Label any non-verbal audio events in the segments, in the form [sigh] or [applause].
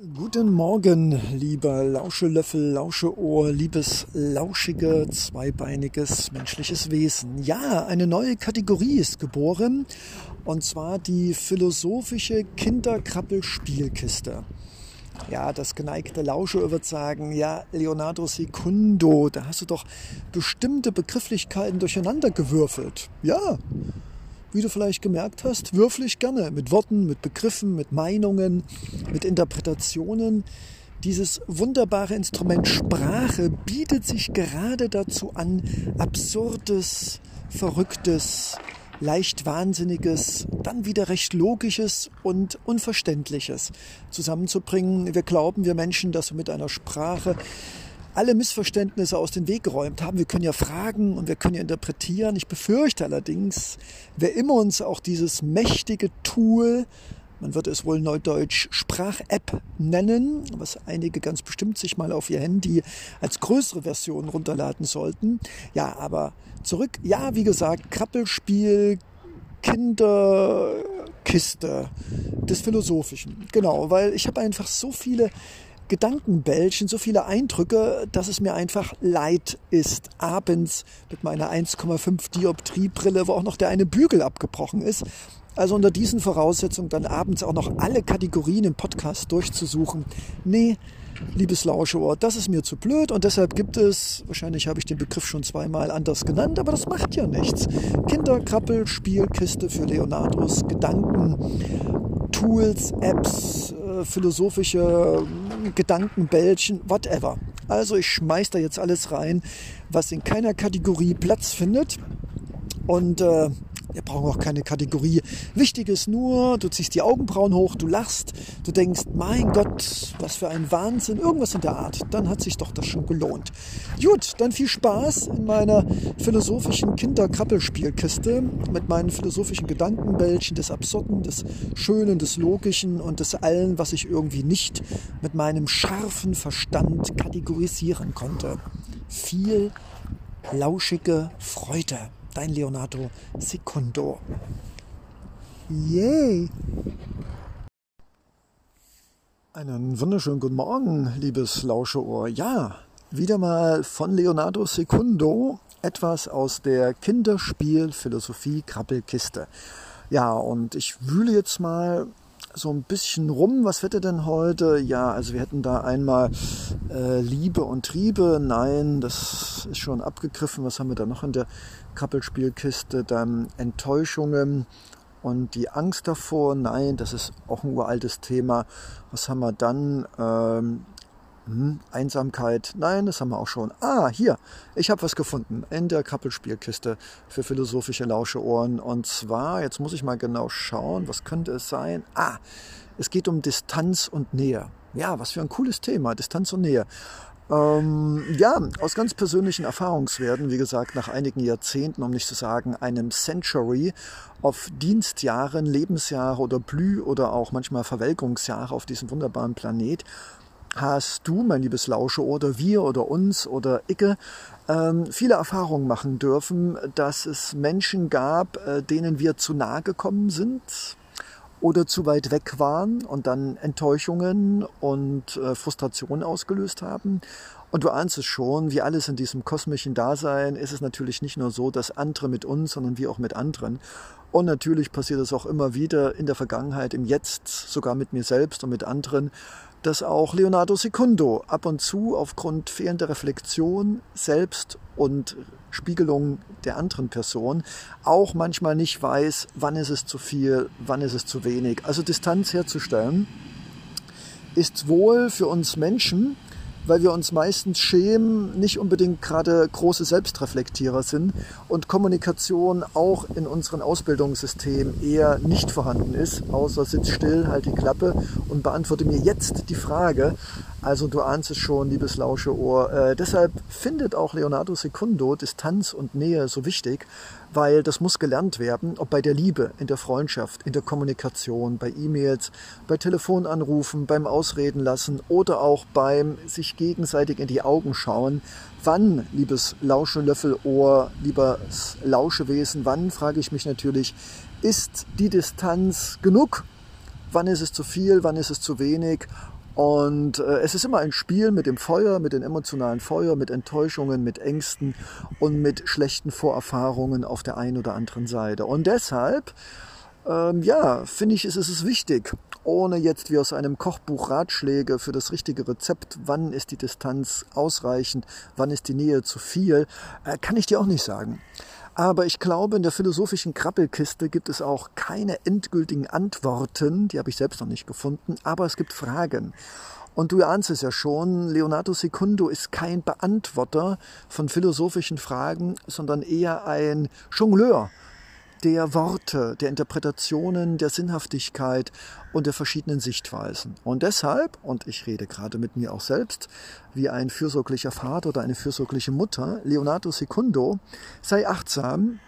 Guten Morgen, lieber Lauschelöffel, Lauscheohr, liebes lauschige, zweibeiniges menschliches Wesen. Ja, eine neue Kategorie ist geboren, und zwar die philosophische Kinderkrabbelspielkiste. Ja, das geneigte Lauscher wird sagen, ja, Leonardo Secundo, da hast du doch bestimmte Begrifflichkeiten durcheinander gewürfelt. Ja, wie du vielleicht gemerkt hast, würfel ich gerne mit Worten, mit Begriffen, mit Meinungen, mit Interpretationen. Dieses wunderbare Instrument Sprache bietet sich gerade dazu an, absurdes, verrücktes, leicht wahnsinniges, dann wieder recht logisches und unverständliches zusammenzubringen. Wir glauben, wir Menschen, dass wir mit einer Sprache alle Missverständnisse aus dem Weg geräumt haben. Wir können ja fragen und wir können ja interpretieren. Ich befürchte allerdings, wer immer uns auch dieses mächtige Tool, man wird es wohl neudeutsch Sprach-App nennen, was einige ganz bestimmt sich mal auf ihr Handy als größere Version runterladen sollten. Ja, aber zurück, ja, wie gesagt, Krabbelspiel, Kinderkiste des Philosophischen. Genau, weil ich habe einfach so viele Gedankenbällchen, so viele Eindrücke, dass es mir einfach leid ist, abends mit meiner 1,5 Dioptriebrille, wo auch noch der eine Bügel abgebrochen ist, also unter diesen Voraussetzungen dann abends auch noch alle Kategorien im Podcast durchzusuchen. Nee, liebes Lauscheohr, das ist mir zu blöd und deshalb gibt es, wahrscheinlich habe ich den Begriff schon zweimal anders genannt, aber das macht ja nichts. Kinderkrabbel, Spielkiste für Leonardos Gedanken, Tools, Apps, philosophische Gedankenbällchen, whatever. Also ich schmeiß da jetzt alles rein, was in keiner Kategorie Platz findet. Und äh, wir brauchen auch keine Kategorie. Wichtig ist nur, du ziehst die Augenbrauen hoch, du lachst, du denkst, mein Gott, was für ein Wahnsinn, irgendwas in der Art. Dann hat sich doch das schon gelohnt. Gut, dann viel Spaß in meiner philosophischen Kinderkrabbelspielkiste mit meinen philosophischen Gedankenbällchen des Absurden, des Schönen, des Logischen und des Allen, was ich irgendwie nicht mit meinem scharfen Verstand kategorisieren konnte. Viel lauschige Freude dein Leonardo Secundo. Yay! Einen wunderschönen guten Morgen, liebes Lauscheohr. Ja, wieder mal von Leonardo Secundo etwas aus der Kinderspielphilosophie Krabbelkiste. Ja, und ich wühle jetzt mal so ein bisschen rum. Was wird er denn heute? Ja, also wir hätten da einmal äh, Liebe und Triebe. Nein, das ist schon abgegriffen. Was haben wir da noch in der Kappelspielkiste? Dann Enttäuschungen und die Angst davor. Nein, das ist auch ein uraltes Thema. Was haben wir dann? Ähm, hm, Einsamkeit. Nein, das haben wir auch schon. Ah, hier, ich habe was gefunden in der Kappelspielkiste für philosophische Lauscheohren. Und zwar, jetzt muss ich mal genau schauen, was könnte es sein? Ah, es geht um Distanz und Nähe. Ja, was für ein cooles Thema, Distanz und Nähe. Ähm, ja, aus ganz persönlichen Erfahrungswerten, wie gesagt, nach einigen Jahrzehnten, um nicht zu sagen einem Century of Dienstjahren, Lebensjahre oder Blüh- oder auch manchmal Verwelkungsjahre auf diesem wunderbaren Planet, hast du, mein liebes Lausche, oder wir oder uns oder Icke ähm, viele Erfahrungen machen dürfen, dass es Menschen gab, äh, denen wir zu nahe gekommen sind oder zu weit weg waren und dann Enttäuschungen und äh, Frustrationen ausgelöst haben. Und du ahnst es schon, wie alles in diesem kosmischen Dasein ist es natürlich nicht nur so, dass andere mit uns, sondern wir auch mit anderen. Und natürlich passiert es auch immer wieder in der Vergangenheit, im Jetzt, sogar mit mir selbst und mit anderen, dass auch Leonardo Secundo ab und zu aufgrund fehlender Reflexion selbst und Spiegelung der anderen Person auch manchmal nicht weiß, wann ist es zu viel, wann ist es zu wenig. Also Distanz herzustellen ist wohl für uns Menschen weil wir uns meistens schämen, nicht unbedingt gerade große Selbstreflektierer sind und Kommunikation auch in unserem Ausbildungssystem eher nicht vorhanden ist, außer sitz still, halt die Klappe und beantworte mir jetzt die Frage. Also du ahnst es schon, liebes Lauscheohr. Äh, deshalb findet auch Leonardo Secundo Distanz und Nähe so wichtig, weil das muss gelernt werden, ob bei der Liebe, in der Freundschaft, in der Kommunikation, bei E-Mails, bei Telefonanrufen, beim Ausreden lassen oder auch beim sich gegenseitig in die Augen schauen. Wann, liebes Lauschelöffelohr, liebes Lauschewesen, wann, frage ich mich natürlich, ist die Distanz genug? Wann ist es zu viel? Wann ist es zu wenig? Und äh, es ist immer ein Spiel mit dem Feuer, mit dem emotionalen Feuer, mit Enttäuschungen, mit Ängsten und mit schlechten Vorerfahrungen auf der einen oder anderen Seite. Und deshalb, ähm, ja, finde ich, ist es wichtig, ohne jetzt wie aus einem Kochbuch Ratschläge für das richtige Rezept, wann ist die Distanz ausreichend, wann ist die Nähe zu viel, äh, kann ich dir auch nicht sagen. Aber ich glaube, in der philosophischen Krabbelkiste gibt es auch keine endgültigen Antworten, die habe ich selbst noch nicht gefunden, aber es gibt Fragen. Und du ahnst es ja schon, Leonardo Secundo ist kein Beantworter von philosophischen Fragen, sondern eher ein Jongleur der Worte, der Interpretationen, der Sinnhaftigkeit und der verschiedenen Sichtweisen. Und deshalb, und ich rede gerade mit mir auch selbst, wie ein fürsorglicher Vater oder eine fürsorgliche Mutter, Leonardo Secundo, sei achtsam,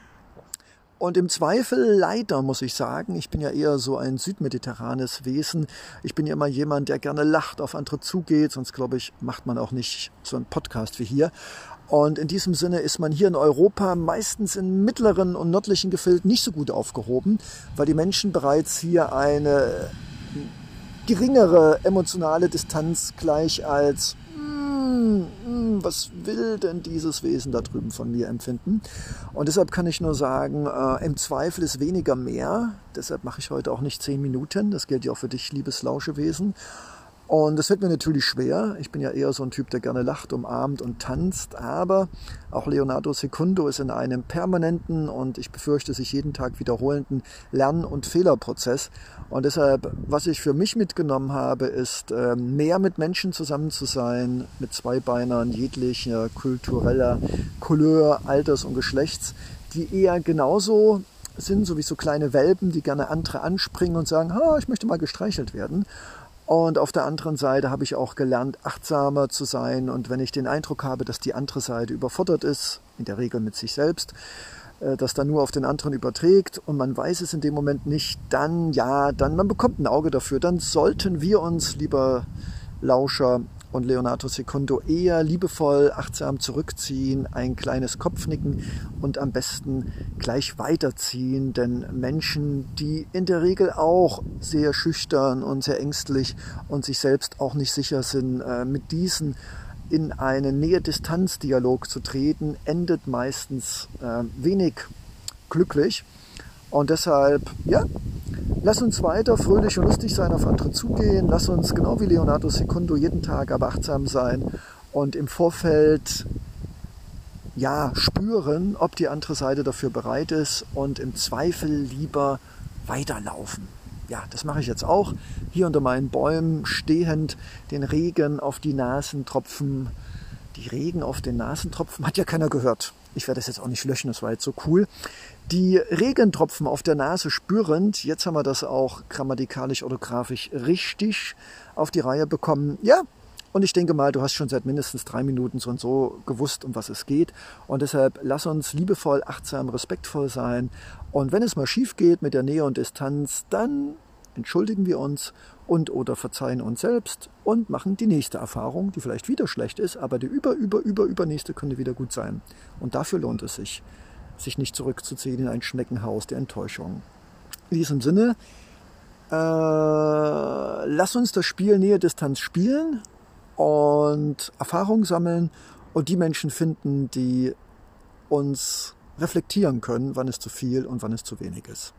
und im Zweifel, leider muss ich sagen, ich bin ja eher so ein südmediterranes Wesen. Ich bin ja immer jemand, der gerne lacht, auf andere zugeht, sonst glaube ich, macht man auch nicht so einen Podcast wie hier. Und in diesem Sinne ist man hier in Europa meistens in mittleren und nördlichen Gefilden nicht so gut aufgehoben, weil die Menschen bereits hier eine geringere emotionale Distanz gleich als hm, hm, was will denn dieses Wesen da drüben von mir empfinden? Und deshalb kann ich nur sagen, äh, im Zweifel ist weniger mehr. Deshalb mache ich heute auch nicht zehn Minuten. Das gilt ja auch für dich, liebes Lauschewesen. Und das fällt mir natürlich schwer. Ich bin ja eher so ein Typ, der gerne lacht, umarmt und tanzt. Aber auch Leonardo Secundo ist in einem permanenten und ich befürchte sich jeden Tag wiederholenden Lern- und Fehlerprozess. Und deshalb, was ich für mich mitgenommen habe, ist ähm, mehr mit Menschen zusammen zu sein, mit Zweibeinern jeglicher kultureller Couleur, Alters und Geschlechts, die eher genauso sind, so wie so kleine Welpen, die gerne andere anspringen und sagen, ha, ich möchte mal gestreichelt werden. Und auf der anderen Seite habe ich auch gelernt, achtsamer zu sein. Und wenn ich den Eindruck habe, dass die andere Seite überfordert ist, in der Regel mit sich selbst, äh, das dann nur auf den anderen überträgt und man weiß es in dem Moment nicht, dann ja, dann man bekommt ein Auge dafür. Dann sollten wir uns, lieber Lauscher, und Leonardo Secundo eher liebevoll, achtsam zurückziehen, ein kleines Kopfnicken und am besten gleich weiterziehen. Denn Menschen, die in der Regel auch sehr schüchtern und sehr ängstlich und sich selbst auch nicht sicher sind, äh, mit diesen in einen Nähe-Distanz-Dialog zu treten, endet meistens äh, wenig glücklich. Und deshalb, ja, Lass uns weiter fröhlich und lustig sein, auf andere zugehen. Lass uns genau wie Leonardo Secundo jeden Tag aber achtsam sein und im Vorfeld ja spüren, ob die andere Seite dafür bereit ist und im Zweifel lieber weiterlaufen. Ja, das mache ich jetzt auch. Hier unter meinen Bäumen stehend, den Regen auf die Nasentropfen. Die Regen auf den Nasentropfen hat ja keiner gehört. Ich werde das jetzt auch nicht löschen, das war jetzt so cool die Regentropfen auf der Nase spürend. Jetzt haben wir das auch grammatikalisch orthografisch richtig auf die Reihe bekommen. Ja, und ich denke mal, du hast schon seit mindestens drei Minuten so und so gewusst, um was es geht. Und deshalb lass uns liebevoll, achtsam, respektvoll sein. Und wenn es mal schief geht mit der Nähe und Distanz, dann entschuldigen wir uns und oder verzeihen uns selbst und machen die nächste Erfahrung, die vielleicht wieder schlecht ist, aber die über, über, über, übernächste könnte wieder gut sein. Und dafür lohnt es sich sich nicht zurückzuziehen in ein Schneckenhaus der Enttäuschung. In diesem Sinne, äh, lass uns das Spiel Nähe-Distanz spielen und Erfahrung sammeln und die Menschen finden, die uns reflektieren können, wann es zu viel und wann es zu wenig ist.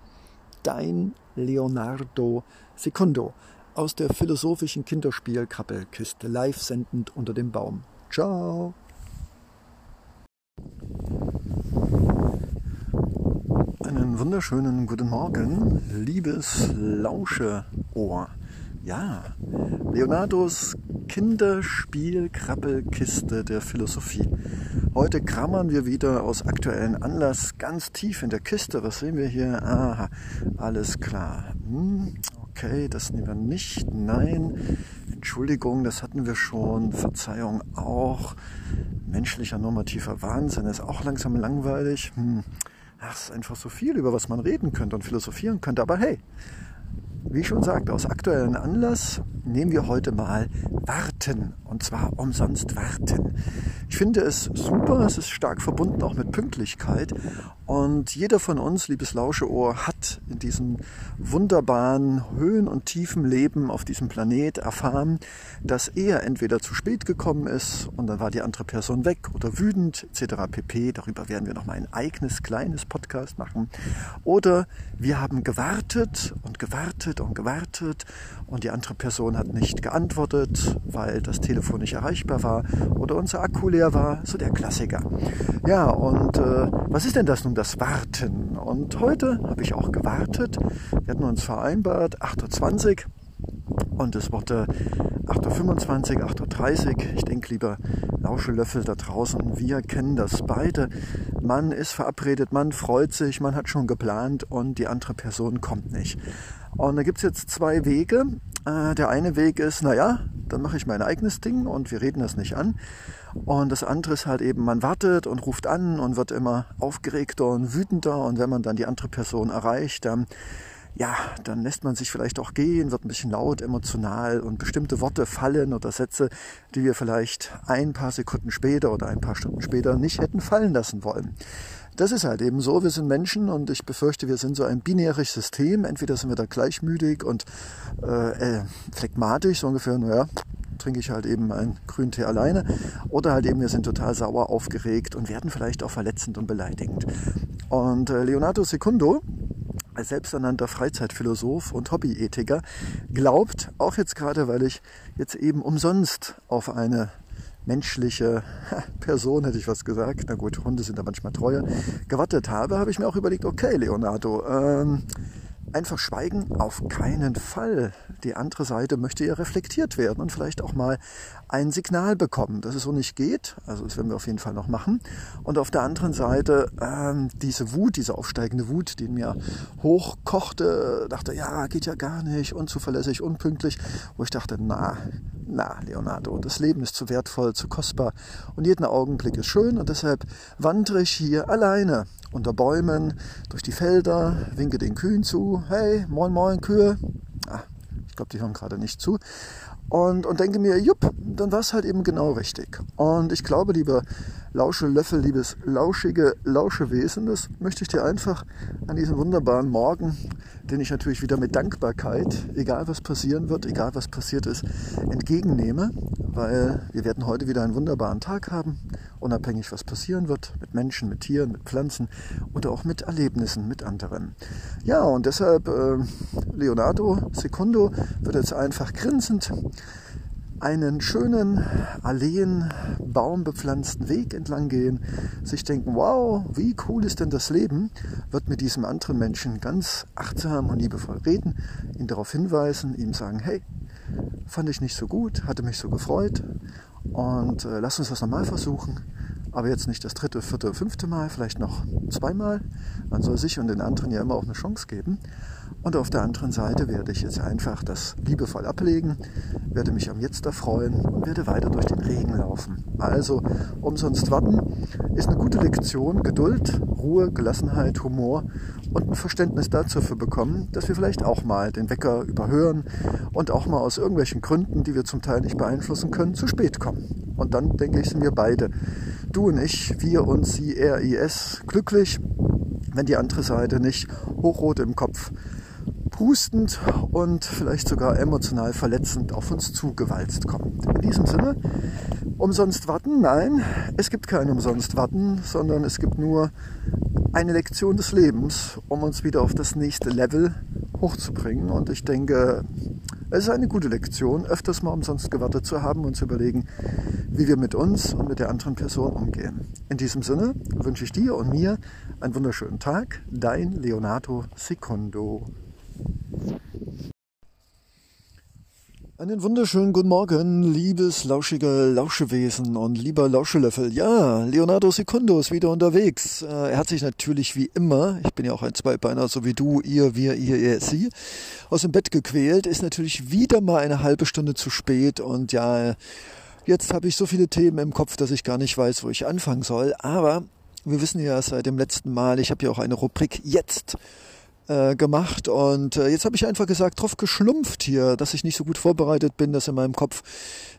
Dein Leonardo Secundo aus der philosophischen Kinderspiel-Krabbelkiste, live sendend unter dem Baum. Ciao! Einen wunderschönen guten Morgen, liebes Lauscheohr. Ja, Leonardos Kinderspiel-Krabbelkiste der Philosophie. Heute krammern wir wieder aus aktuellen Anlass ganz tief in der Kiste. Was sehen wir hier? Aha, alles klar. Hm, okay, das nehmen wir nicht. Nein, Entschuldigung, das hatten wir schon. Verzeihung auch. Menschlicher normativer Wahnsinn ist auch langsam langweilig. Hm es ist einfach so viel, über was man reden könnte und philosophieren könnte. Aber hey, wie ich schon sagte, aus aktuellem Anlass nehmen wir heute mal Warte warten. Und zwar umsonst warten. Ich finde es super, es ist stark verbunden auch mit Pünktlichkeit. Und jeder von uns, liebes Lauscheohr, hat in diesem wunderbaren Höhen und Tiefen Leben auf diesem Planet erfahren, dass er entweder zu spät gekommen ist und dann war die andere Person weg oder wütend etc. pp. Darüber werden wir noch mal ein eigenes kleines Podcast machen. Oder wir haben gewartet und gewartet und gewartet und die andere Person hat nicht geantwortet, weil das Telefon nicht erreichbar war oder unser Akku leer war. So der Klassiker. Ja, und äh, was ist denn das nun, das Warten? Und heute habe ich auch gewartet. Wir hatten uns vereinbart, 8.20 Uhr. Und es wurde 8.25 Uhr, 8.30 Uhr. Ich denke, lieber Lauschelöffel da draußen, wir kennen das beide. Man ist verabredet, man freut sich, man hat schon geplant und die andere Person kommt nicht. Und da gibt es jetzt zwei Wege. Äh, der eine Weg ist, naja, dann mache ich mein eigenes Ding und wir reden das nicht an. Und das andere ist halt eben, man wartet und ruft an und wird immer aufgeregter und wütender. Und wenn man dann die andere Person erreicht, dann ja, dann lässt man sich vielleicht auch gehen, wird ein bisschen laut, emotional und bestimmte Worte fallen oder Sätze, die wir vielleicht ein paar Sekunden später oder ein paar Stunden später nicht hätten fallen lassen wollen. Das ist halt eben so, wir sind Menschen und ich befürchte, wir sind so ein binäres System. Entweder sind wir da gleichmütig und äh, äh, phlegmatisch, so ungefähr, naja, trinke ich halt eben einen grünen Tee alleine. Oder halt eben, wir sind total sauer, aufgeregt und werden vielleicht auch verletzend und beleidigend. Und äh, Leonardo Secundo, als selbsternannter Freizeitphilosoph und Hobbyethiker, glaubt, auch jetzt gerade, weil ich jetzt eben umsonst auf eine menschliche [laughs] Person, hätte ich was gesagt, na gut, Hunde sind da manchmal treuer, gewartet habe, habe ich mir auch überlegt, okay, Leonardo, ähm, einfach schweigen, auf keinen Fall. Die andere Seite möchte ja reflektiert werden und vielleicht auch mal ein Signal bekommen, dass es so nicht geht. Also das werden wir auf jeden Fall noch machen. Und auf der anderen Seite ähm, diese Wut, diese aufsteigende Wut, die in mir hochkochte, dachte, ja, geht ja gar nicht, unzuverlässig, unpünktlich, wo ich dachte, na, na, Leonardo, das Leben ist zu wertvoll, zu kostbar und jeden Augenblick ist schön und deshalb wandere ich hier alleine unter Bäumen durch die Felder, winke den Kühen zu, hey, moin, moin, Kühe. Ah, ich glaube, die hören gerade nicht zu und, und denke mir, jupp, dann war es halt eben genau richtig. Und ich glaube, lieber Lauschelöffel, liebes lauschige Lauschewesen, das möchte ich dir einfach an diesem wunderbaren Morgen, den ich natürlich wieder mit Dankbarkeit, egal was passieren wird, egal was passiert ist, entgegennehme, weil wir werden heute wieder einen wunderbaren Tag haben, unabhängig was passieren wird, mit Menschen, mit Tieren, mit Pflanzen oder auch mit Erlebnissen mit anderen. Ja, und deshalb äh, Leonardo Secundo wird jetzt einfach grinsend einen schönen Alleen, baumbepflanzten Weg entlang gehen, sich denken, wow, wie cool ist denn das Leben, wird mit diesem anderen Menschen ganz achtsam und liebevoll reden, ihn darauf hinweisen, ihm sagen, hey, fand ich nicht so gut, hatte mich so gefreut und äh, lass uns das nochmal versuchen. Aber jetzt nicht das dritte, vierte, fünfte Mal, vielleicht noch zweimal. Man soll sich und den anderen ja immer auch eine Chance geben. Und auf der anderen Seite werde ich jetzt einfach das liebevoll ablegen, werde mich am Jetzt erfreuen und werde weiter durch den Regen laufen. Also umsonst warten ist eine gute Lektion, Geduld, Ruhe, Gelassenheit, Humor und ein Verständnis dafür bekommen, dass wir vielleicht auch mal den Wecker überhören und auch mal aus irgendwelchen Gründen, die wir zum Teil nicht beeinflussen können, zu spät kommen. Und dann denke ich, sind wir beide, du und ich, wir und sie, er, glücklich, wenn die andere Seite nicht hochrot im Kopf hustend und vielleicht sogar emotional verletzend auf uns zugewalzt kommt. In diesem Sinne, umsonst warten? Nein, es gibt kein umsonst warten, sondern es gibt nur eine Lektion des Lebens, um uns wieder auf das nächste Level hochzubringen. Und ich denke, es ist eine gute Lektion, öfters mal umsonst gewartet zu haben und zu überlegen, wie wir mit uns und mit der anderen Person umgehen. In diesem Sinne wünsche ich dir und mir einen wunderschönen Tag. Dein Leonardo Secondo. Einen wunderschönen guten Morgen, liebes lauschige Lauschewesen und lieber Lauschelöffel. Ja, Leonardo Secundo ist wieder unterwegs. Äh, er hat sich natürlich wie immer, ich bin ja auch ein Zweibeiner, so wie du, ihr, wir, ihr, ihr, sie, aus dem Bett gequält, ist natürlich wieder mal eine halbe Stunde zu spät und ja, jetzt habe ich so viele Themen im Kopf, dass ich gar nicht weiß, wo ich anfangen soll. Aber wir wissen ja seit dem letzten Mal, ich habe ja auch eine Rubrik jetzt äh, gemacht und äh, jetzt habe ich einfach gesagt, drauf geschlumpft hier, dass ich nicht so gut vorbereitet bin, dass in meinem Kopf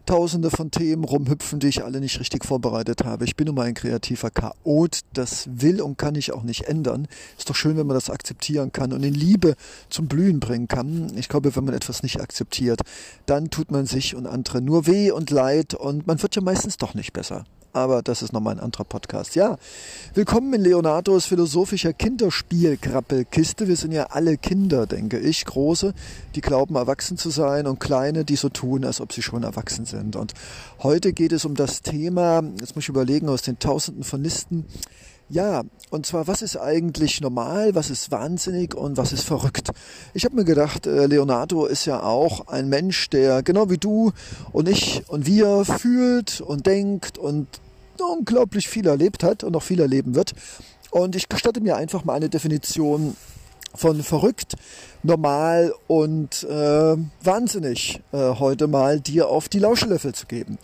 tausende von Themen rumhüpfen, die ich alle nicht richtig vorbereitet habe. Ich bin nun mal ein kreativer Chaot, das will und kann ich auch nicht ändern. Ist doch schön, wenn man das akzeptieren kann und in Liebe zum Blühen bringen kann. Ich glaube, wenn man etwas nicht akzeptiert, dann tut man sich und andere nur weh und leid und man wird ja meistens doch nicht besser aber das ist nochmal ein anderer Podcast. Ja, willkommen in Leonardos philosophischer Kinderspielkrabbelkiste. Wir sind ja alle Kinder, denke ich. Große, die glauben, erwachsen zu sein und kleine, die so tun, als ob sie schon erwachsen sind. Und heute geht es um das Thema, jetzt muss ich überlegen, aus den Tausenden von Listen, ja, und zwar, was ist eigentlich normal, was ist wahnsinnig und was ist verrückt? Ich habe mir gedacht, äh, Leonardo ist ja auch ein Mensch, der genau wie du und ich und wir fühlt und denkt und unglaublich viel erlebt hat und noch viel erleben wird. Und ich gestatte mir einfach mal eine Definition von verrückt, normal und äh, wahnsinnig äh, heute mal dir auf die Lauschelöffel zu geben.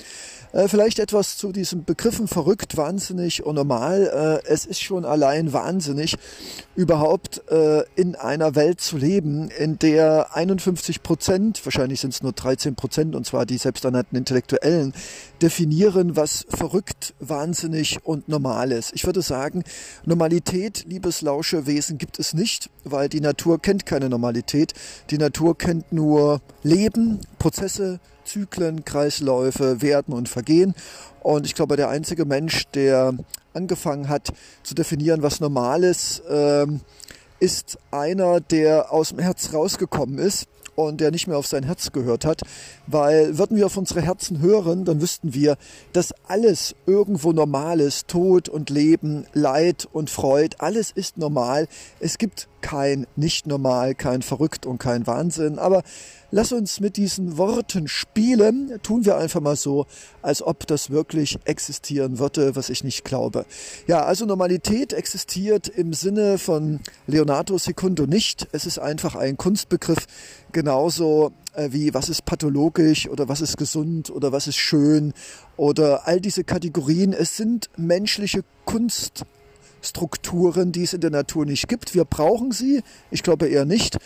Äh, vielleicht etwas zu diesen Begriffen verrückt, wahnsinnig und normal. Äh, es ist schon allein wahnsinnig, überhaupt äh, in einer Welt zu leben, in der 51 Prozent, wahrscheinlich sind es nur 13 Prozent, und zwar die selbsternannten Intellektuellen, definieren, was verrückt, wahnsinnig und normal ist. Ich würde sagen, Normalität, liebes Lauschewesen, gibt es nicht, weil die Natur kennt keine Normalität. Die Natur kennt nur Leben, Prozesse, Zyklen, Kreisläufe, Werden und Vergehen. Und ich glaube, der einzige Mensch, der angefangen hat zu definieren, was normal ist, ähm, ist einer, der aus dem Herz rausgekommen ist und der nicht mehr auf sein Herz gehört hat, weil würden wir auf unsere Herzen hören, dann wüssten wir, dass alles irgendwo normal ist, Tod und Leben, Leid und Freud, alles ist normal. Es gibt kein nicht normal, kein verrückt und kein Wahnsinn, aber Lass uns mit diesen Worten spielen. Tun wir einfach mal so, als ob das wirklich existieren würde, was ich nicht glaube. Ja, also Normalität existiert im Sinne von Leonardo Secundo nicht. Es ist einfach ein Kunstbegriff, genauso äh, wie was ist pathologisch oder was ist gesund oder was ist schön oder all diese Kategorien. Es sind menschliche Kunststrukturen, die es in der Natur nicht gibt. Wir brauchen sie. Ich glaube eher nicht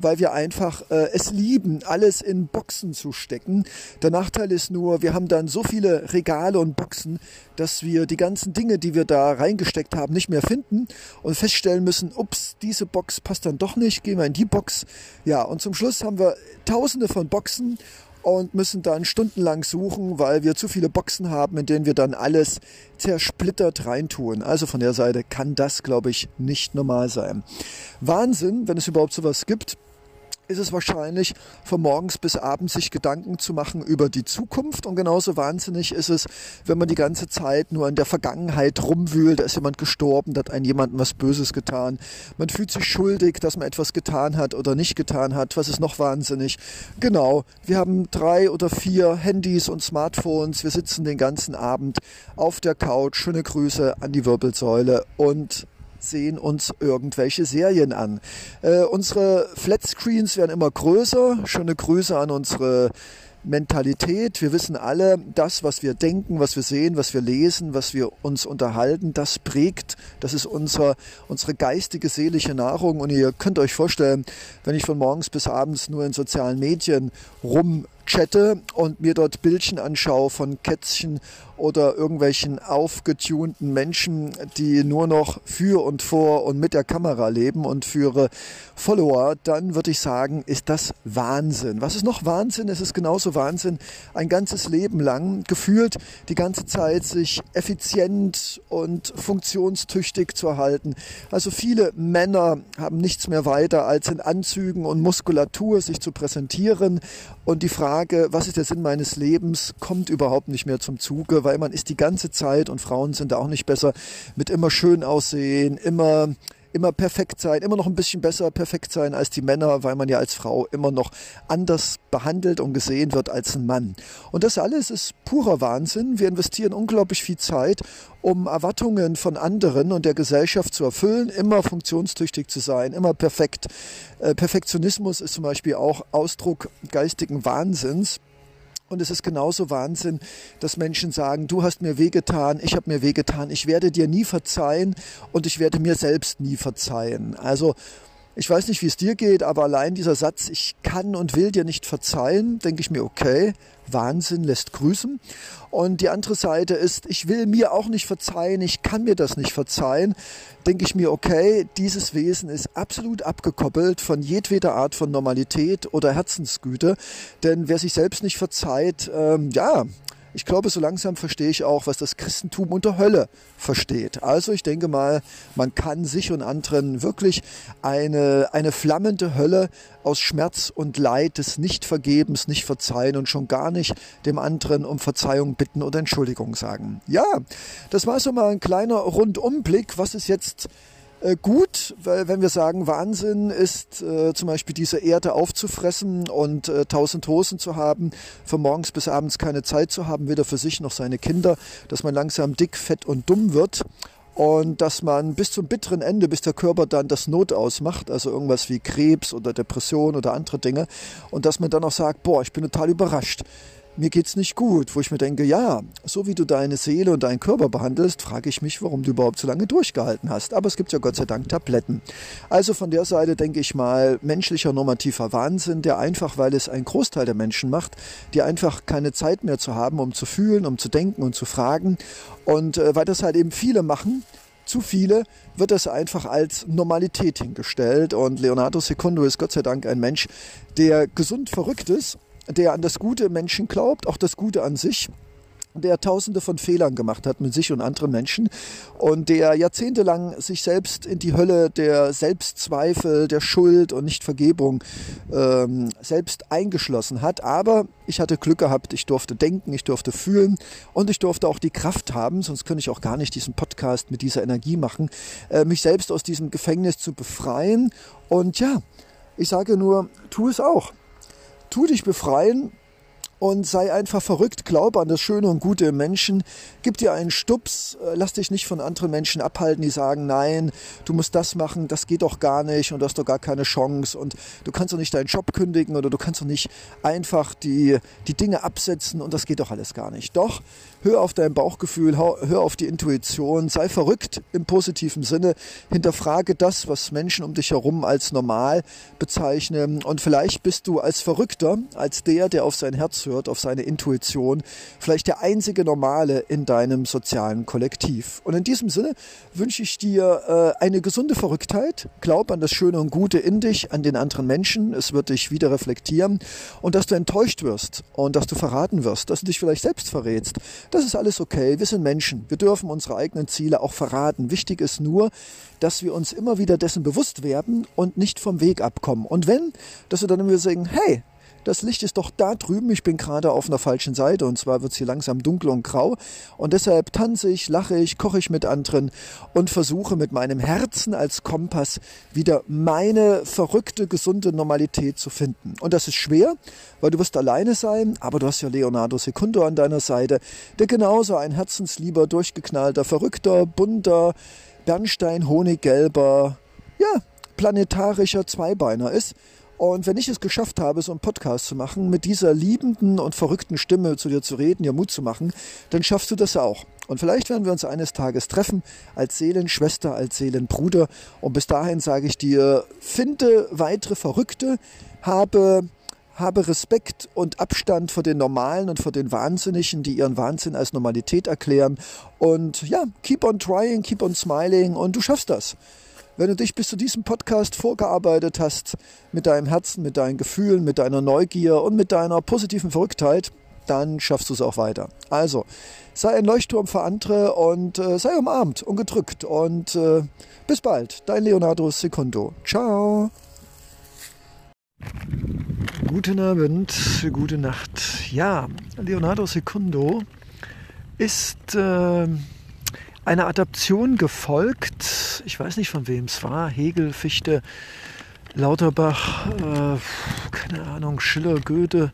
weil wir einfach äh, es lieben, alles in Boxen zu stecken. Der Nachteil ist nur, wir haben dann so viele Regale und Boxen, dass wir die ganzen Dinge, die wir da reingesteckt haben, nicht mehr finden und feststellen müssen, ups, diese Box passt dann doch nicht, gehen wir in die Box. Ja, und zum Schluss haben wir tausende von Boxen und müssen dann stundenlang suchen, weil wir zu viele Boxen haben, in denen wir dann alles zersplittert reintun. Also von der Seite kann das, glaube ich, nicht normal sein. Wahnsinn, wenn es überhaupt sowas gibt ist es wahrscheinlich, von morgens bis abends sich Gedanken zu machen über die Zukunft. Und genauso wahnsinnig ist es, wenn man die ganze Zeit nur in der Vergangenheit rumwühlt. Da ist jemand gestorben, da hat einem jemandem was Böses getan. Man fühlt sich schuldig, dass man etwas getan hat oder nicht getan hat. Was ist noch wahnsinnig? Genau, wir haben drei oder vier Handys und Smartphones. Wir sitzen den ganzen Abend auf der Couch. Schöne Grüße an die Wirbelsäule und sehen uns irgendwelche Serien an. Äh, unsere Flatscreens werden immer größer. Schöne Grüße an unsere Mentalität. Wir wissen alle, das, was wir denken, was wir sehen, was wir lesen, was wir uns unterhalten, das prägt. Das ist unser, unsere geistige, seelische Nahrung. Und ihr könnt euch vorstellen, wenn ich von morgens bis abends nur in sozialen Medien rum chatte und mir dort Bildchen anschaue von Kätzchen oder irgendwelchen aufgetunten Menschen, die nur noch für und vor und mit der Kamera leben und für Follower, dann würde ich sagen, ist das Wahnsinn. Was ist noch Wahnsinn? Es ist genauso Wahnsinn, ein ganzes Leben lang gefühlt die ganze Zeit sich effizient und funktionstüchtig zu erhalten. Also viele Männer haben nichts mehr weiter als in Anzügen und Muskulatur sich zu präsentieren und die Frage, was ist der Sinn meines Lebens, kommt überhaupt nicht mehr zum Zuge, weil man ist die ganze Zeit, und Frauen sind da auch nicht besser, mit immer schön aussehen, immer immer perfekt sein, immer noch ein bisschen besser perfekt sein als die Männer, weil man ja als Frau immer noch anders behandelt und gesehen wird als ein Mann. Und das alles ist purer Wahnsinn. Wir investieren unglaublich viel Zeit, um Erwartungen von anderen und der Gesellschaft zu erfüllen, immer funktionstüchtig zu sein, immer perfekt. Äh, Perfektionismus ist zum Beispiel auch Ausdruck geistigen Wahnsinns. Und es ist genauso Wahnsinn, dass Menschen sagen, du hast mir wehgetan, ich habe mir wehgetan, ich werde dir nie verzeihen und ich werde mir selbst nie verzeihen. Also Ich weiß nicht, wie es dir geht, aber allein dieser Satz, ich kann und will dir nicht verzeihen, denke ich mir, okay, Wahnsinn lässt grüßen. Und die andere Seite ist, ich will mir auch nicht verzeihen, ich kann mir das nicht verzeihen, denke ich mir, okay, dieses Wesen ist absolut abgekoppelt von jedweder Art von Normalität oder Herzensgüte. Denn wer sich selbst nicht verzeiht, ähm, ja, ich glaube, so langsam verstehe ich auch, was das Christentum unter Hölle versteht. Also ich denke mal, man kann sich und anderen wirklich eine, eine flammende Hölle aus Schmerz und Leid des Nichtvergebens nicht verzeihen und schon gar nicht dem anderen um Verzeihung bitten oder Entschuldigung sagen. Ja, das war so mal ein kleiner Rundumblick, was ist jetzt gut, weil wenn wir sagen, Wahnsinn ist äh, zum Beispiel diese Erde aufzufressen und äh, tausend Hosen zu haben, von morgens bis abends keine Zeit zu haben, weder für sich noch seine Kinder, dass man langsam dick, fett und dumm wird und dass man bis zum bitteren Ende, bis der Körper dann das Not ausmacht, also irgendwas wie Krebs oder Depression oder andere Dinge, und dass man dann auch sagt, boah, ich bin total überrascht mir geht's nicht gut, wo ich mir denke, ja, so wie du deine Seele und deinen Körper behandelst, frage ich mich, warum du überhaupt so lange durchgehalten hast. Aber es gibt ja Gott sei Dank Tabletten. Also von der Seite denke ich mal, menschlicher normativer Wahnsinn, der einfach, weil es ein Großteil der Menschen macht, die einfach keine Zeit mehr zu haben, um zu fühlen, um zu denken und zu fragen. Und äh, weil das halt eben viele machen, zu viele, wird das einfach als Normalität hingestellt. Und Leonardo Secundo ist Gott sei Dank ein Mensch, der gesund verrückt ist der an das Gute im Menschen glaubt, auch das Gute an sich der tausende von Fehlern gemacht hat mit sich und anderen Menschen und der jahrzehntelang sich selbst in die Hölle der Selbstzweifel, der Schuld und Nichtvergebung ähm, selbst eingeschlossen hat. Aber ich hatte Glück gehabt, ich durfte denken, ich durfte fühlen und ich durfte auch die Kraft haben, sonst könnte ich auch gar nicht diesen Podcast mit dieser Energie machen, äh, mich selbst aus diesem Gefängnis zu befreien. Und ja, ich sage nur, tu es auch tu dich befreien und sei einfach verrückt, glaube an das Schöne und Gute im Menschen, gib dir einen Stups, äh, lass dich nicht von anderen Menschen abhalten, die sagen, nein, du musst das machen, das geht doch gar nicht und du hast doch gar keine Chance und du kannst doch nicht deinen Job kündigen oder du kannst doch nicht einfach die, die Dinge absetzen und das geht doch alles gar nicht. Doch, hör auf dein Bauchgefühl, hör auf die Intuition, sei verrückt im positiven Sinne, hinterfrage das, was Menschen um dich herum als normal bezeichnen und vielleicht bist du als Verrückter, als der, der auf sein Herz hört, auf seine Intuition, vielleicht der einzige Normale in deinem sozialen Kollektiv. Und in diesem Sinne wünsche ich dir äh, eine gesunde Verrücktheit, glaub an das Schöne und Gute in dich, an den anderen Menschen, es wird dich wieder reflektieren und dass du enttäuscht wirst und dass du verraten wirst, dass du dich vielleicht selbst verrätst. Das ist alles okay, wir sind Menschen, wir dürfen unsere eigenen Ziele auch verraten. Wichtig ist nur, dass wir uns immer wieder dessen bewusst werden und nicht vom Weg abkommen. Und wenn, dass wir dann immer sagen, hey, das Licht ist doch da drüben, ich bin gerade auf einer falschen Seite. Und zwar wird es hier langsam dunkel und grau. Und deshalb tanze ich, lache ich, koche ich mit anderen und versuche mit meinem Herzen als Kompass wieder meine verrückte, gesunde Normalität zu finden. Und das ist schwer, weil du wirst alleine sein, aber du hast ja Leonardo Secundo an deiner Seite, der genauso ein herzenslieber, durchgeknallter, verrückter, bunter, Bernstein, Honiggelber, ja, planetarischer Zweibeiner ist und wenn ich es geschafft habe, so einen Podcast zu machen, mit dieser liebenden und verrückten Stimme zu dir zu reden, dir Mut zu machen, dann schaffst du das auch. Und vielleicht werden wir uns eines Tages treffen, als Seelenschwester, als Seelenbruder. Und bis dahin sage ich dir, finde weitere Verrückte, habe habe Respekt und Abstand vor den Normalen und vor den Wahnsinnigen, die ihren Wahnsinn als Normalität erklären. Und ja, keep on trying, keep on smiling und du schaffst das. Wenn du dich bis zu diesem Podcast vorgearbeitet hast, mit deinem Herzen, mit deinen Gefühlen, mit deiner Neugier und mit deiner positiven Verrücktheit, dann schaffst du es auch weiter. Also, sei ein Leuchtturm für andere und äh, sei umarmt und gedrückt. Und äh, bis bald, dein Leonardo Secundo. Ciao. Guten Abend, gute Nacht. Ja, Leonardo Secundo ist äh, einer Adaption gefolgt. Ich weiß nicht, von wem es war. Hegel, Fichte, Lauterbach, äh, keine Ahnung, Schiller, Goethe,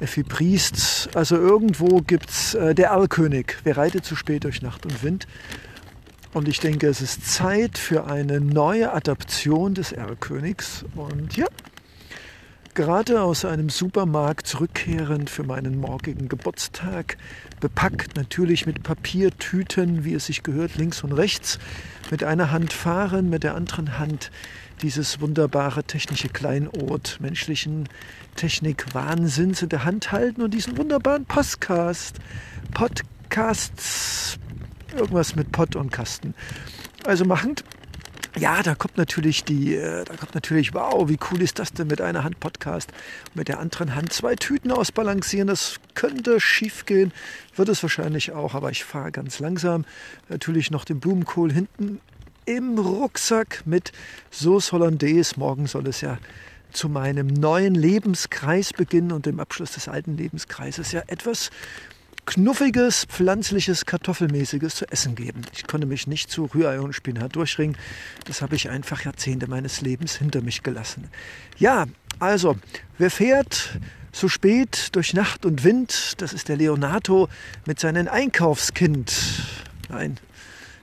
Effi Priest. Also irgendwo gibt es äh, der Erlkönig. Wer reitet zu spät durch Nacht und Wind? Und ich denke, es ist Zeit für eine neue Adaption des Erlkönigs. Und ja, gerade aus einem Supermarkt zurückkehrend für meinen morgigen Geburtstag, bepackt natürlich mit Papiertüten, wie es sich gehört, links und rechts, mit einer Hand fahren, mit der anderen Hand dieses wunderbare technische Kleinod menschlichen Technikwahnsinns in der Hand halten und diesen wunderbaren Podcast, Podcasts, irgendwas mit Pod und Kasten. Also machend. Ja, da kommt natürlich die, äh, da kommt natürlich, wow, wie cool ist das denn mit einer Hand Podcast, mit der anderen Hand zwei Tüten ausbalancieren. Das könnte schief gehen, wird es wahrscheinlich auch, aber ich fahre ganz langsam. Natürlich noch den Blumenkohl hinten im Rucksack mit Sauce Hollandaise. Morgen soll es ja zu meinem neuen Lebenskreis beginnen und dem Abschluss des alten Lebenskreises ja etwas knuffiges, pflanzliches, kartoffelmäßiges zu essen geben. Ich konnte mich nicht zu Rührei und Spinat durchringen. Das habe ich einfach Jahrzehnte meines Lebens hinter mich gelassen. Ja, also, wer fährt so spät durch Nacht und Wind? Das ist der Leonardo mit seinem Einkaufskind. Nein,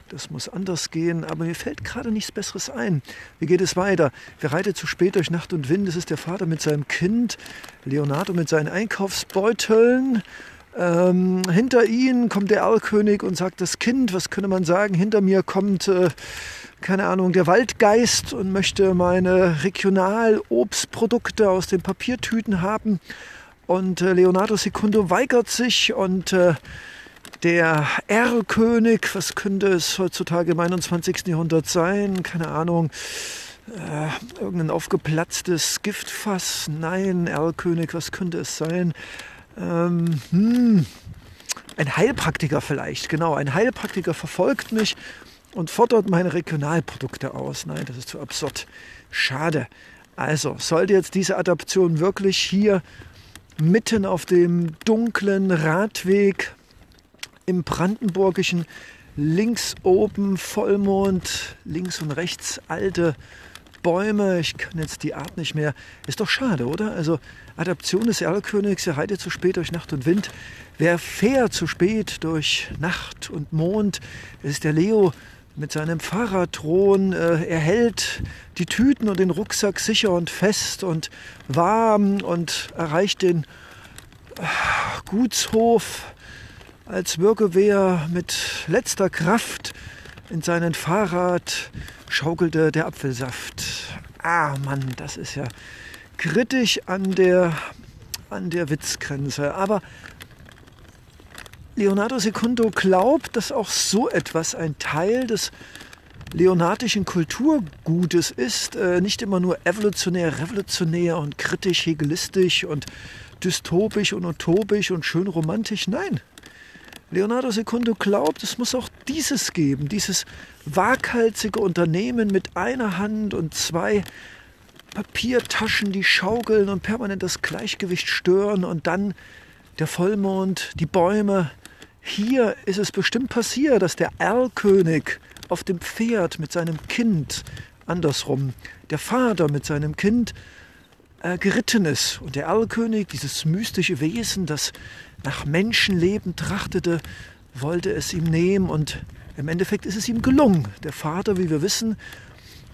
das muss anders gehen, aber mir fällt gerade nichts Besseres ein. Wie geht es weiter? Wer reitet zu spät durch Nacht und Wind? Das ist der Vater mit seinem Kind, Leonardo mit seinen Einkaufsbeuteln. Ähm, hinter ihnen kommt der Erlkönig und sagt, das Kind, was könnte man sagen, hinter mir kommt, äh, keine Ahnung, der Waldgeist und möchte meine Regionalobstprodukte aus den Papiertüten haben. Und äh, Leonardo Secundo weigert sich und äh, der Erlkönig, was könnte es heutzutage im 21. Jahrhundert sein? Keine Ahnung. Äh, irgendein aufgeplatztes Giftfass? Nein, Erlkönig, was könnte es sein? Ähm, hm, ein Heilpraktiker vielleicht, genau. Ein Heilpraktiker verfolgt mich und fordert meine Regionalprodukte aus. Nein, das ist zu absurd. Schade. Also, sollte jetzt diese Adaption wirklich hier mitten auf dem dunklen Radweg im brandenburgischen links oben Vollmond, links und rechts alte Bäume, ich kann jetzt die Art nicht mehr. Ist doch schade, oder? Also Adaption des Erlkönigs, er reitet zu spät durch Nacht und Wind. Wer fährt zu spät durch Nacht und Mond, ist der Leo mit seinem Fahrradthron. Äh, er hält die Tüten und den Rucksack sicher und fest und warm und erreicht den äh, Gutshof als Würgewehr mit letzter Kraft in seinen Fahrrad schaukelte der Apfelsaft. Ah Mann, das ist ja kritisch an der, an der Witzgrenze. Aber Leonardo Secundo glaubt, dass auch so etwas ein Teil des leonardischen Kulturgutes ist, äh, nicht immer nur evolutionär, revolutionär und kritisch, hegelistisch und dystopisch und utopisch und schön romantisch. Nein, Leonardo Secundo glaubt, es muss auch dieses geben, dieses waghalsige Unternehmen mit einer Hand und zwei Papiertaschen, die schaukeln und permanent das Gleichgewicht stören und dann der Vollmond, die Bäume. Hier ist es bestimmt passiert, dass der Erlkönig auf dem Pferd mit seinem Kind, andersrum, der Vater mit seinem Kind äh, geritten ist. Und der Erlkönig, dieses mystische Wesen, das nach Menschenleben trachtete, wollte es ihm nehmen und im Endeffekt ist es ihm gelungen. Der Vater, wie wir wissen,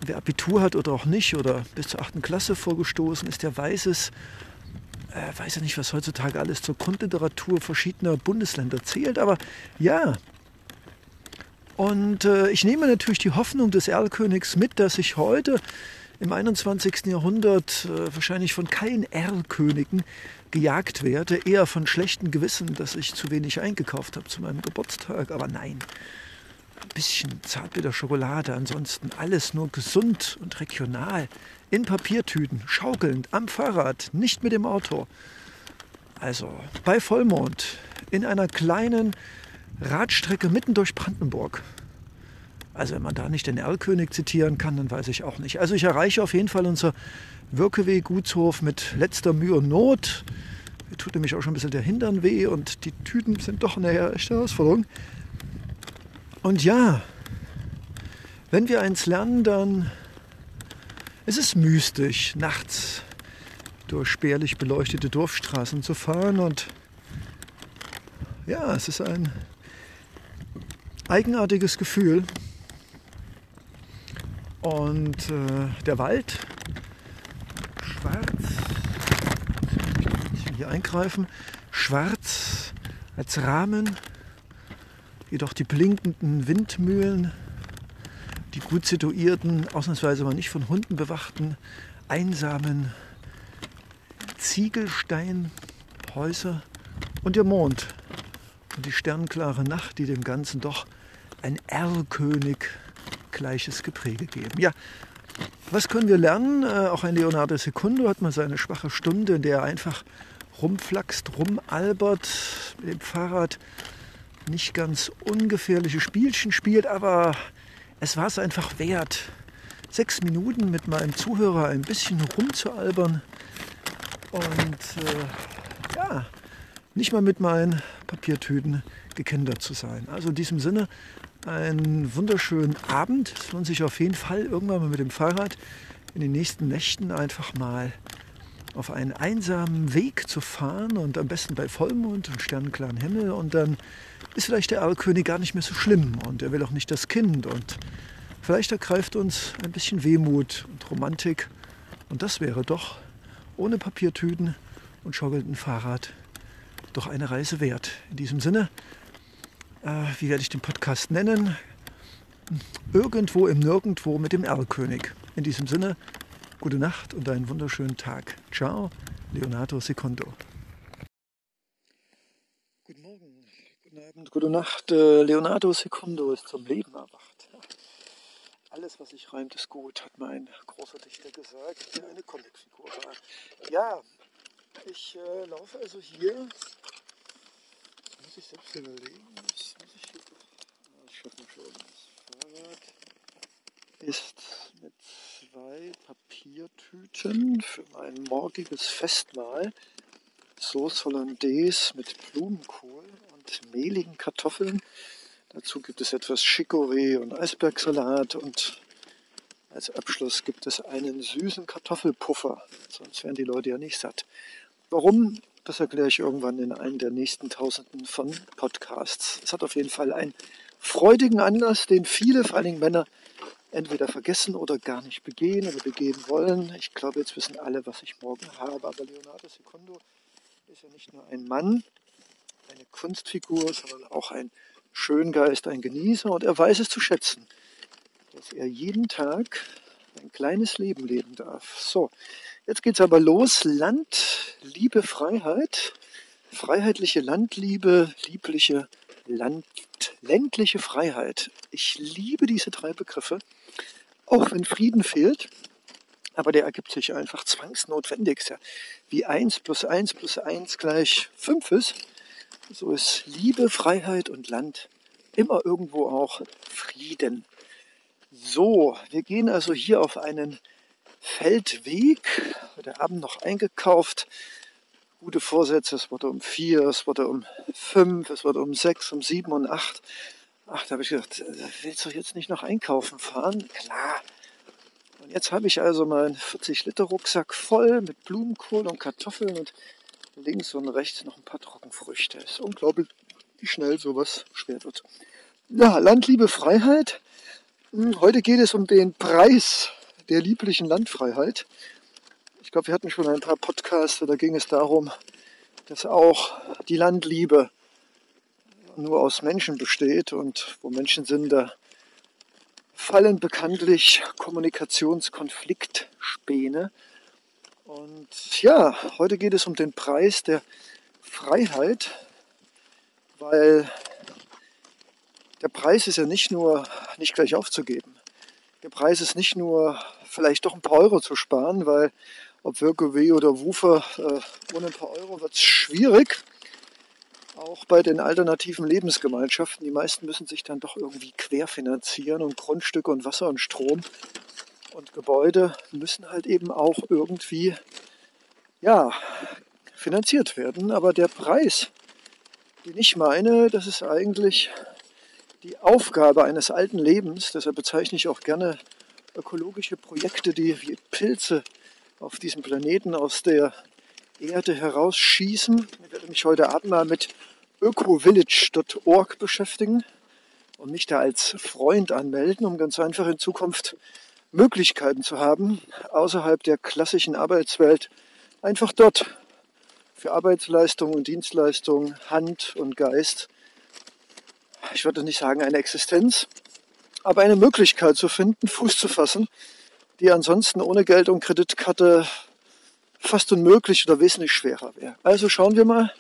wer Abitur hat oder auch nicht oder bis zur achten Klasse vorgestoßen ist, der weiß es, äh, weiß ja nicht, was heutzutage alles zur Grundliteratur verschiedener Bundesländer zählt, aber ja. Und äh, ich nehme natürlich die Hoffnung des Erlkönigs mit, dass ich heute im 21. Jahrhundert äh, wahrscheinlich von keinen Erlkönigen gejagt werde, eher von schlechtem Gewissen, dass ich zu wenig eingekauft habe zu meinem Geburtstag. Aber nein, ein bisschen Zartbitterschokolade, ansonsten alles nur gesund und regional. In Papiertüten, schaukelnd, am Fahrrad, nicht mit dem Auto. Also bei Vollmond, in einer kleinen Radstrecke mitten durch Brandenburg. Also wenn man da nicht den Erlkönig zitieren kann, dann weiß ich auch nicht. Also ich erreiche auf jeden Fall unser Wirkeweg Gutshof mit letzter Mühe und Not. Mir tut nämlich auch schon ein bisschen der Hintern weh und die Tüten sind doch eine echte Herausforderung. Und ja, wenn wir eins lernen, dann ist es mystisch, nachts durch spärlich beleuchtete Dorfstraßen zu fahren und ja, es ist ein eigenartiges Gefühl. Und äh, der Wald, schwarz, ich will hier eingreifen, schwarz als Rahmen, jedoch die blinkenden Windmühlen die gut situierten, ausnahmsweise mal nicht von Hunden bewachten, einsamen Ziegelsteinhäuser und der Mond und die sternklare Nacht, die dem Ganzen doch ein Erlkönig gleiches Gepräge geben. Ja, was können wir lernen? Äh, auch ein Leonardo Secundo hat mal seine schwache Stunde, in der er einfach rumflaxt, rumalbert mit dem Fahrrad, nicht ganz ungefährliche Spielchen spielt, aber es war es einfach wert, sechs Minuten mit meinem Zuhörer ein bisschen rumzualbern und äh, ja, nicht mal mit meinen Papiertüten gekindert zu sein. Also in diesem Sinne einen wunderschönen Abend. Es lohnt sich auf jeden Fall irgendwann mal mit dem Fahrrad in den nächsten Nächten einfach mal auf einen einsamen Weg zu fahren und am besten bei Vollmond und sternenklaren Himmel und dann ist vielleicht der Erlkönig gar nicht mehr so schlimm und er will auch nicht das Kind und vielleicht ergreift uns ein bisschen Wehmut und Romantik und das wäre doch ohne Papiertüten und schaukelnden Fahrrad doch eine Reise wert. In diesem Sinne, äh, wie werde ich den Podcast nennen? Irgendwo im Nirgendwo mit dem Erlkönig. In diesem Sinne, gute Nacht und einen wunderschönen Tag. Ciao, Leonardo Secondo. Guten Morgen, guten Abend, gute Nacht. Äh, Leonardo Secondo ist zum Leben erwacht. Alles, was sich reimt, ist gut, hat mein großer Dichter gesagt, der eine Comicfigur war. Ja, ich äh, laufe also hier muss ich selbst überlegen. Ich schaffen schon. Das Fahrrad ist mit zwei Papiertüten für mein morgiges Festmahl. Sauce Hollandaise mit Blumenkohl und mehligen Kartoffeln. Dazu gibt es etwas Chicorée und Eisbergsalat und als Abschluss gibt es einen süßen Kartoffelpuffer, sonst wären die Leute ja nicht satt. Warum das erkläre ich irgendwann in einem der nächsten Tausenden von Podcasts. Es hat auf jeden Fall einen freudigen Anlass, den viele, vor allen Dingen Männer, entweder vergessen oder gar nicht begehen oder begehen wollen. Ich glaube, jetzt wissen alle, was ich morgen habe. Aber Leonardo Secondo ist ja nicht nur ein Mann, eine Kunstfigur, sondern auch ein Schöngeist, ein Genießer. Und er weiß es zu schätzen, dass er jeden Tag ein kleines Leben leben darf. So, Jetzt geht es aber los. Land, Liebe, Freiheit. Freiheitliche Landliebe, liebliche Land, ländliche Freiheit. Ich liebe diese drei Begriffe, auch wenn Frieden fehlt. Aber der ergibt sich einfach zwangsnotwendig. Wie 1 plus 1 plus 1 gleich 5 ist, so ist Liebe, Freiheit und Land immer irgendwo auch Frieden. So, wir gehen also hier auf einen Feldweg. Heute Abend noch eingekauft. Gute Vorsätze. Es wurde um vier, es wurde um fünf, es wurde um sechs, um sieben und acht. Ach, da habe ich gedacht, äh, willst du jetzt nicht noch einkaufen fahren? Klar. Und jetzt habe ich also meinen 40-Liter-Rucksack voll mit Blumenkohl und Kartoffeln und links und rechts noch ein paar Trockenfrüchte. Es ist unglaublich, wie schnell sowas schwer wird. Ja, Landliebe Freiheit. Hm, heute geht es um den Preis der lieblichen Landfreiheit. Ich glaube, wir hatten schon ein paar Podcasts, da ging es darum, dass auch die Landliebe nur aus Menschen besteht und wo Menschen sind, da fallen bekanntlich Kommunikationskonfliktspäne. Und ja, heute geht es um den Preis der Freiheit, weil der Preis ist ja nicht nur nicht gleich aufzugeben. Der Preis ist nicht nur vielleicht doch ein paar Euro zu sparen, weil ob WirkW oder Wufer, äh, ohne ein paar Euro wird es schwierig. Auch bei den alternativen Lebensgemeinschaften. Die meisten müssen sich dann doch irgendwie querfinanzieren und Grundstücke und Wasser und Strom und Gebäude müssen halt eben auch irgendwie ja, finanziert werden. Aber der Preis, den ich meine, das ist eigentlich die Aufgabe eines alten Lebens, deshalb bezeichne ich auch gerne ökologische Projekte, die wie Pilze auf diesem Planeten aus der Erde herausschießen. Ich werde mich heute Abend mal mit öcovillage.org beschäftigen und mich da als Freund anmelden, um ganz einfach in Zukunft Möglichkeiten zu haben, außerhalb der klassischen Arbeitswelt einfach dort für Arbeitsleistung und Dienstleistung, Hand und Geist ich würde nicht sagen eine Existenz, aber eine Möglichkeit zu finden, Fuß zu fassen, die ansonsten ohne Geld und Kreditkarte fast unmöglich oder wesentlich schwerer wäre. Also schauen wir mal.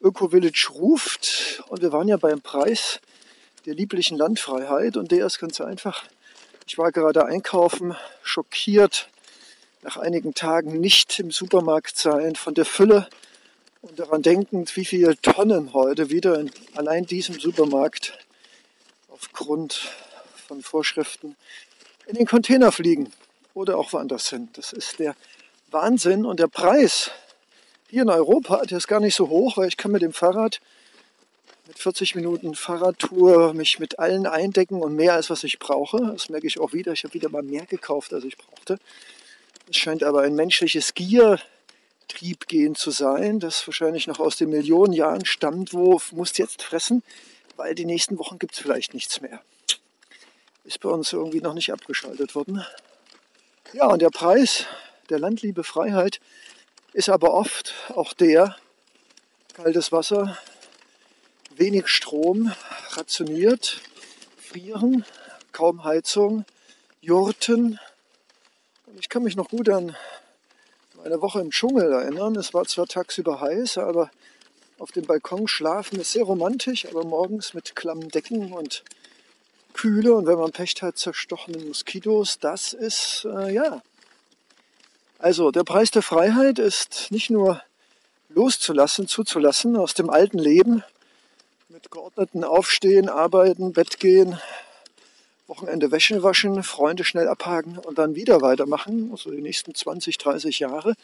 Öko Village ruft und wir waren ja beim Preis der lieblichen Landfreiheit und der ist ganz einfach. Ich war gerade einkaufen, schockiert, nach einigen Tagen nicht im Supermarkt sein, von der Fülle und daran denkend, wie viele Tonnen heute wieder in allein diesem Supermarkt aufgrund von Vorschriften in den Container fliegen oder auch woanders hin. Das ist der Wahnsinn und der Preis hier in Europa, der ist gar nicht so hoch, weil ich kann mit dem Fahrrad mit 40 Minuten Fahrradtour mich mit allen eindecken und mehr als was ich brauche. Das merke ich auch wieder. Ich habe wieder mal mehr gekauft, als ich brauchte. Es scheint aber ein menschliches Giertriebgehen zu sein, das wahrscheinlich noch aus den Millionen Jahren stammt, wo muss jetzt fressen, weil die nächsten Wochen gibt es vielleicht nichts mehr. Ist bei uns irgendwie noch nicht abgeschaltet worden. Ja, und der Preis der Landliebe Freiheit ist aber oft auch der, kaltes Wasser, wenig Strom, rationiert, frieren, kaum Heizung, Jurten. Und ich kann mich noch gut an eine Woche im Dschungel erinnern. Es war zwar tagsüber heiß, aber auf dem Balkon schlafen ist sehr romantisch, aber morgens mit klammen Decken und Kühle und wenn man Pech hat, zerstochenen Moskitos, das ist, äh, ja. Also der Preis der Freiheit ist nicht nur loszulassen, zuzulassen aus dem alten Leben, mit geordneten Aufstehen, Arbeiten, Bett gehen, Wochenende Wäsche waschen, Freunde schnell abhaken und dann wieder weitermachen, also die nächsten 20, 30 Jahre.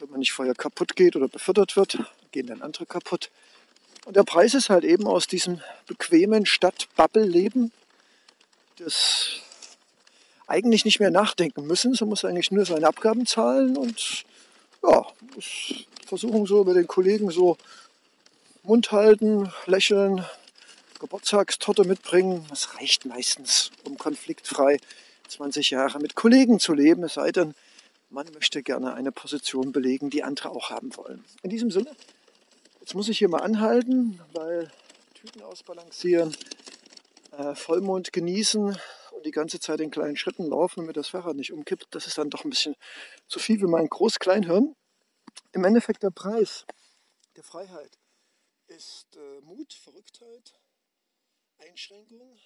Wenn man nicht vorher kaputt geht oder befördert wird, gehen dann andere kaputt. Und der Preis ist halt eben aus diesem bequemen Stadt-Bubble-Leben, das eigentlich nicht mehr nachdenken müssen. So muss eigentlich nur seine Abgaben zahlen und ja, versuchen so mit den Kollegen so Mund halten, lächeln, Geburtstagstorte mitbringen. Das reicht meistens, um konfliktfrei 20 Jahre mit Kollegen zu leben, es sei denn, man möchte gerne eine Position belegen, die andere auch haben wollen. In diesem Sinne, jetzt muss ich hier mal anhalten, weil Tüten ausbalancieren, äh, Vollmond genießen und die ganze Zeit in kleinen Schritten laufen, damit das Fahrrad nicht umkippt. Das ist dann doch ein bisschen zu viel für mein Groß-Kleinhirn. Im Endeffekt der Preis der Freiheit ist äh, Mut, Verrücktheit, Einschränkung,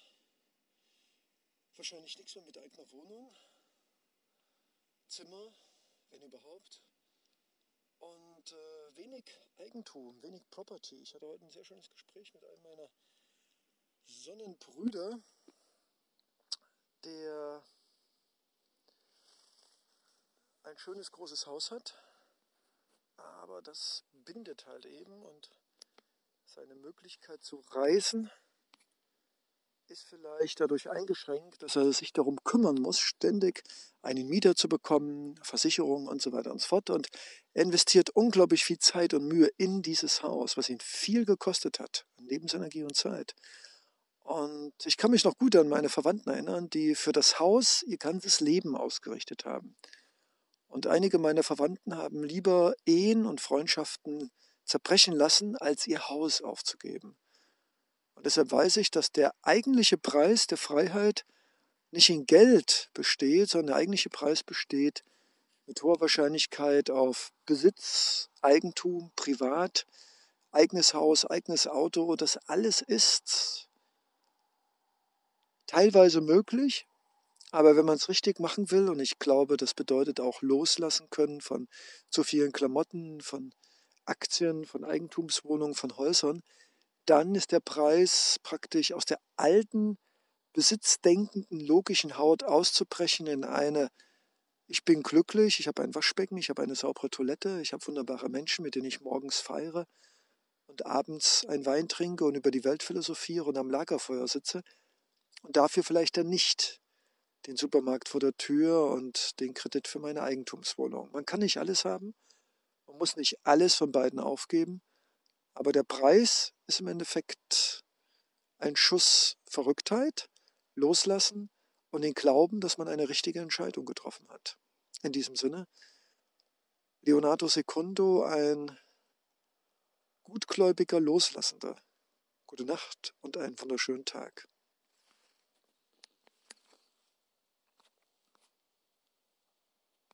wahrscheinlich nichts mehr mit eigener Wohnung, Zimmer, wenn überhaupt, und äh, wenig Eigentum, wenig Property. Ich hatte heute ein sehr schönes Gespräch mit einem meiner Sonnenbrüder, der ein schönes großes Haus hat, aber das bindet halt eben und seine Möglichkeit zu reisen ist vielleicht dadurch eingeschränkt, dass er sich darum kümmern muss, ständig einen Mieter zu bekommen, Versicherungen und so weiter und so fort. Und er investiert unglaublich viel Zeit und Mühe in dieses Haus, was ihn viel gekostet hat, Lebensenergie und Zeit. Und ich kann mich noch gut an meine Verwandten erinnern, die für das Haus ihr ganzes Leben ausgerichtet haben. Und einige meiner Verwandten haben lieber Ehen und Freundschaften zerbrechen lassen, als ihr Haus aufzugeben. Und deshalb weiß ich, dass der eigentliche Preis der Freiheit nicht in Geld besteht, sondern der eigentliche Preis besteht mit hoher Wahrscheinlichkeit auf Besitz, Eigentum, Privat, eigenes Haus, eigenes Auto. Das alles ist teilweise möglich, aber wenn man es richtig machen will, und ich glaube, das bedeutet auch loslassen können von zu vielen Klamotten, von Aktien, von Eigentumswohnungen, von Häusern, dann ist der Preis praktisch aus der alten, besitzdenkenden, logischen Haut auszubrechen in eine, ich bin glücklich, ich habe ein Waschbecken, ich habe eine saubere Toilette, ich habe wunderbare Menschen, mit denen ich morgens feiere und abends ein Wein trinke und über die Welt philosophiere und am Lagerfeuer sitze und dafür vielleicht dann nicht den Supermarkt vor der Tür und den Kredit für meine Eigentumswohnung. Man kann nicht alles haben, man muss nicht alles von beiden aufgeben, aber der Preis ist im Endeffekt ein Schuss Verrücktheit, loslassen und den Glauben, dass man eine richtige Entscheidung getroffen hat. In diesem Sinne, Leonardo Secundo, ein gutgläubiger Loslassender. Gute Nacht und einen wunderschönen Tag.